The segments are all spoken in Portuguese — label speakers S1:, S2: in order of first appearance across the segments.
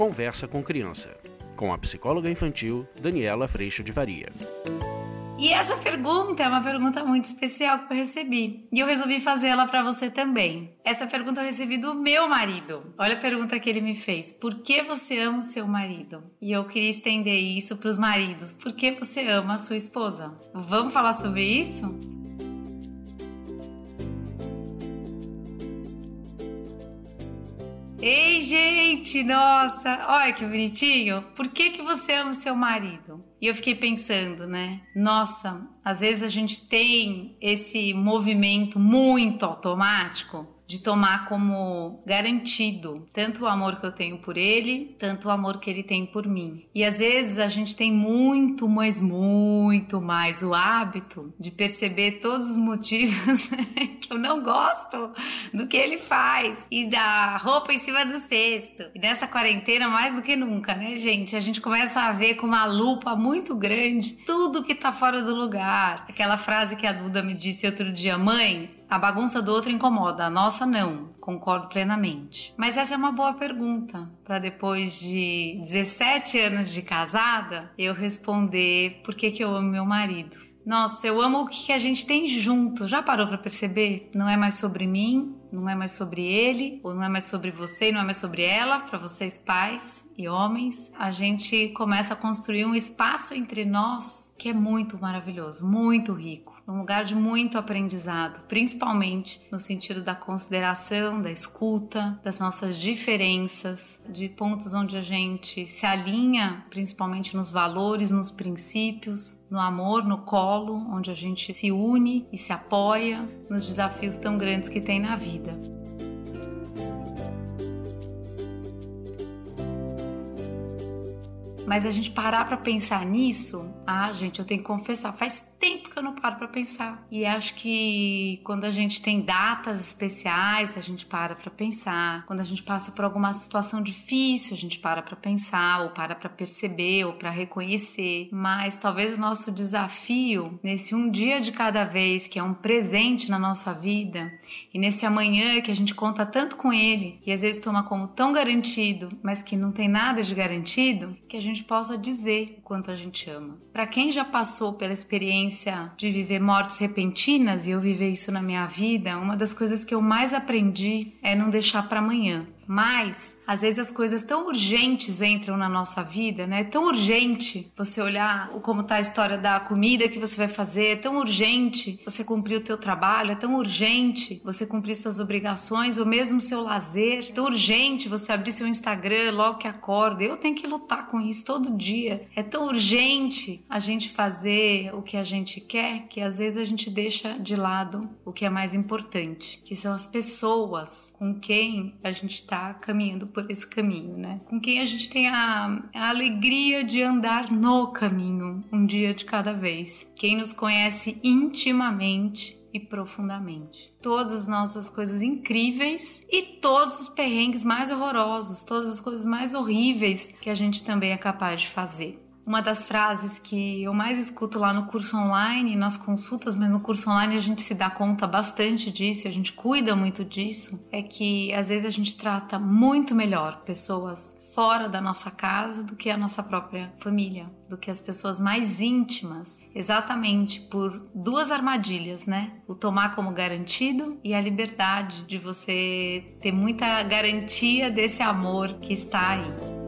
S1: Conversa com Criança, com a psicóloga infantil Daniela Freixo de Varia.
S2: E essa pergunta é uma pergunta muito especial que eu recebi. E eu resolvi fazê-la para você também. Essa pergunta eu recebi do meu marido. Olha a pergunta que ele me fez: Por que você ama o seu marido? E eu queria estender isso para os maridos. Por que você ama a sua esposa? Vamos falar sobre isso? Ei, gente, nossa, olha que bonitinho. Por que que você ama o seu marido? E eu fiquei pensando, né? Nossa, às vezes a gente tem esse movimento muito automático de tomar como garantido tanto o amor que eu tenho por ele, tanto o amor que ele tem por mim. E às vezes a gente tem muito, mas muito mais o hábito de perceber todos os motivos que eu não gosto do que ele faz e da roupa em cima do cesto. E nessa quarentena, mais do que nunca, né, gente? A gente começa a ver com uma lupa muito grande tudo que tá fora do lugar. Aquela frase que a Duda me disse outro dia, mãe, a bagunça do outro incomoda, a nossa não. Concordo plenamente. Mas essa é uma boa pergunta para depois de 17 anos de casada eu responder por que, que eu amo meu marido. Nossa, eu amo o que a gente tem junto. Já parou para perceber? Não é mais sobre mim, não é mais sobre ele, ou não é mais sobre você e não é mais sobre ela, para vocês pais e homens. A gente começa a construir um espaço entre nós que é muito maravilhoso, muito rico um lugar de muito aprendizado, principalmente no sentido da consideração, da escuta, das nossas diferenças, de pontos onde a gente se alinha, principalmente nos valores, nos princípios, no amor, no colo, onde a gente se une e se apoia nos desafios tão grandes que tem na vida. Mas a gente parar para pensar nisso, ah, gente, eu tenho que confessar, faz eu não paro para pensar. E acho que quando a gente tem datas especiais, a gente para para pensar. Quando a gente passa por alguma situação difícil, a gente para para pensar, ou para para perceber, ou para reconhecer. Mas talvez o nosso desafio nesse um dia de cada vez, que é um presente na nossa vida, e nesse amanhã que a gente conta tanto com ele, e às vezes toma como tão garantido, mas que não tem nada de garantido, que a gente possa dizer o quanto a gente ama. Para quem já passou pela experiência de viver mortes repentinas e eu viver isso na minha vida, uma das coisas que eu mais aprendi é não deixar para amanhã. Mas às vezes as coisas tão urgentes entram na nossa vida, né? É tão urgente você olhar como tá a história da comida que você vai fazer, é tão urgente você cumprir o teu trabalho, é tão urgente você cumprir suas obrigações ou mesmo seu lazer, é tão urgente você abrir seu Instagram logo que acorda. Eu tenho que lutar com isso todo dia. É tão urgente a gente fazer o que a gente quer que às vezes a gente deixa de lado o que é mais importante, que são as pessoas com quem a gente está caminhando por esse caminho, né? Com quem a gente tem a, a alegria de andar no caminho, um dia de cada vez. Quem nos conhece intimamente e profundamente. Todas as nossas coisas incríveis e todos os perrengues mais horrorosos, todas as coisas mais horríveis que a gente também é capaz de fazer. Uma das frases que eu mais escuto lá no curso online, nas consultas, mas no curso online a gente se dá conta bastante disso, a gente cuida muito disso, é que às vezes a gente trata muito melhor pessoas fora da nossa casa do que a nossa própria família, do que as pessoas mais íntimas, exatamente por duas armadilhas, né? O tomar como garantido e a liberdade de você ter muita garantia desse amor que está aí.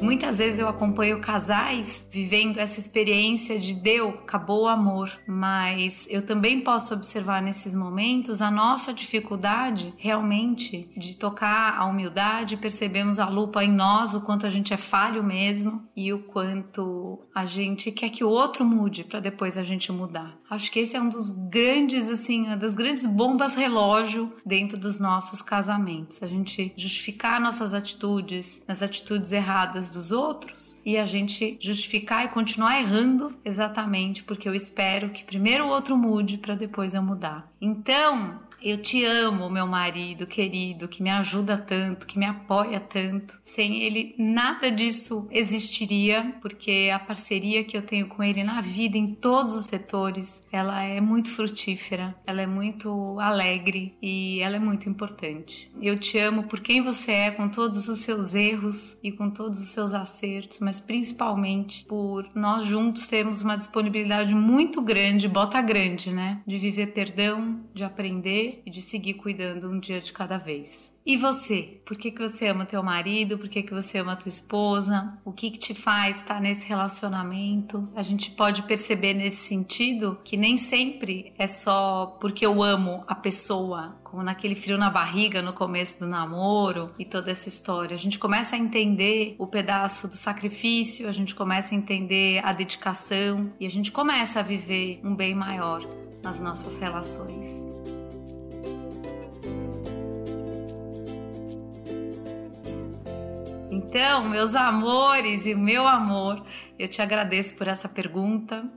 S2: Muitas vezes eu acompanho casais vivendo essa experiência de deu, acabou o amor, mas eu também posso observar nesses momentos a nossa dificuldade realmente de tocar a humildade, percebemos a lupa em nós, o quanto a gente é falho mesmo e o quanto a gente quer que o outro mude para depois a gente mudar. Acho que esse é um dos grandes assim, uma das grandes bombas relógio dentro dos nossos casamentos. A gente justificar nossas atitudes, nas atitudes erradas dos outros e a gente justificar e continuar errando exatamente porque eu espero que primeiro o outro mude para depois eu mudar. Então, Eu te amo, meu marido querido, que me ajuda tanto, que me apoia tanto. Sem ele, nada disso existiria, porque a parceria que eu tenho com ele na vida, em todos os setores, ela é muito frutífera, ela é muito alegre e ela é muito importante. Eu te amo por quem você é, com todos os seus erros e com todos os seus acertos, mas principalmente por nós juntos termos uma disponibilidade muito grande, bota grande, né? De viver perdão, de aprender e de seguir cuidando um dia de cada vez. E você? Por que, que você ama teu marido? Por que, que você ama tua esposa? O que, que te faz estar nesse relacionamento? A gente pode perceber nesse sentido que nem sempre é só porque eu amo a pessoa, como naquele frio na barriga no começo do namoro e toda essa história. A gente começa a entender o pedaço do sacrifício, a gente começa a entender a dedicação e a gente começa a viver um bem maior nas nossas relações. Então, meus amores e meu amor, eu te agradeço por essa pergunta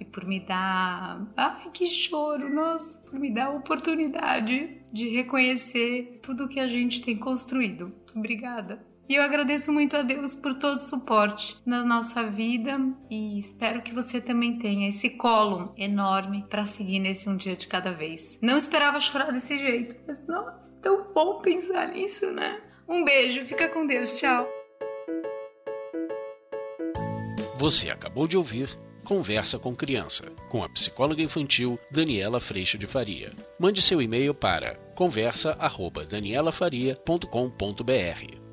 S2: e por me dar. Ai, que choro! Nossa, por me dar a oportunidade de reconhecer tudo que a gente tem construído. Obrigada. E eu agradeço muito a Deus por todo o suporte na nossa vida e espero que você também tenha esse colo enorme para seguir nesse um dia de cada vez. Não esperava chorar desse jeito, mas nossa, tão bom pensar nisso, né? Um beijo, fica com Deus, tchau.
S1: Você acabou de ouvir Conversa com Criança, com a psicóloga infantil Daniela Freixo de Faria. Mande seu e-mail para conversa@danielafaria.com.br.